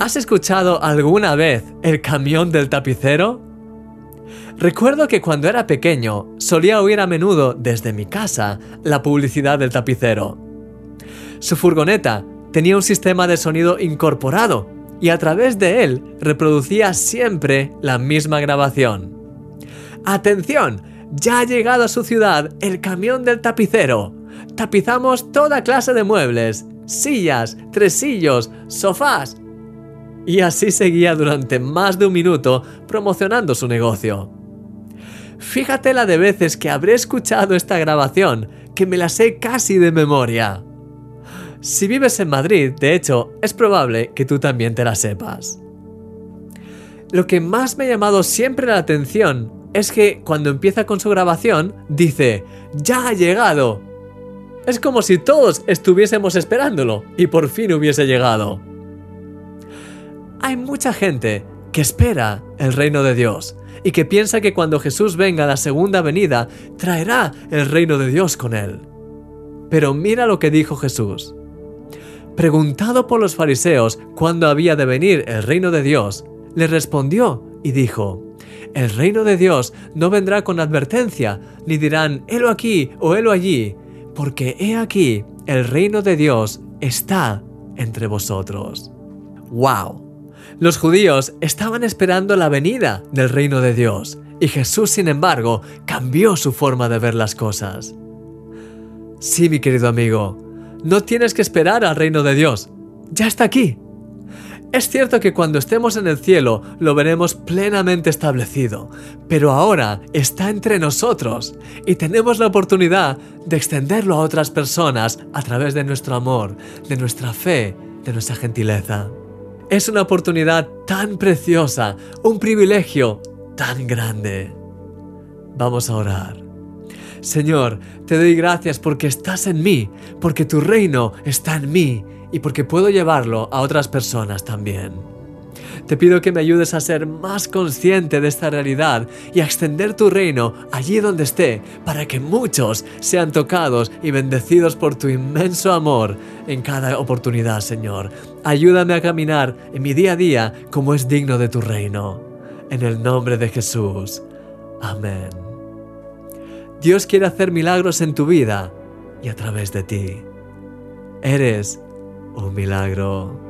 ¿Has escuchado alguna vez el camión del tapicero? Recuerdo que cuando era pequeño solía oír a menudo desde mi casa la publicidad del tapicero. Su furgoneta tenía un sistema de sonido incorporado y a través de él reproducía siempre la misma grabación. ¡Atención! Ya ha llegado a su ciudad el camión del tapicero. Tapizamos toda clase de muebles, sillas, tresillos, sofás. Y así seguía durante más de un minuto promocionando su negocio. Fíjate la de veces que habré escuchado esta grabación, que me la sé casi de memoria. Si vives en Madrid, de hecho, es probable que tú también te la sepas. Lo que más me ha llamado siempre la atención es que cuando empieza con su grabación, dice, ¡Ya ha llegado! Es como si todos estuviésemos esperándolo y por fin hubiese llegado. Hay mucha gente que espera el reino de Dios, y que piensa que cuando Jesús venga a la segunda venida, traerá el reino de Dios con él. Pero mira lo que dijo Jesús. Preguntado por los fariseos cuándo había de venir el reino de Dios, le respondió y dijo, El reino de Dios no vendrá con advertencia, ni dirán, helo aquí o helo allí, porque he aquí, el reino de Dios está entre vosotros. ¡Wow! Los judíos estaban esperando la venida del reino de Dios y Jesús, sin embargo, cambió su forma de ver las cosas. Sí, mi querido amigo, no tienes que esperar al reino de Dios. Ya está aquí. Es cierto que cuando estemos en el cielo lo veremos plenamente establecido, pero ahora está entre nosotros y tenemos la oportunidad de extenderlo a otras personas a través de nuestro amor, de nuestra fe, de nuestra gentileza. Es una oportunidad tan preciosa, un privilegio tan grande. Vamos a orar. Señor, te doy gracias porque estás en mí, porque tu reino está en mí y porque puedo llevarlo a otras personas también. Te pido que me ayudes a ser más consciente de esta realidad y a extender tu reino allí donde esté, para que muchos sean tocados y bendecidos por tu inmenso amor en cada oportunidad, Señor. Ayúdame a caminar en mi día a día como es digno de tu reino. En el nombre de Jesús. Amén. Dios quiere hacer milagros en tu vida y a través de ti. Eres un milagro.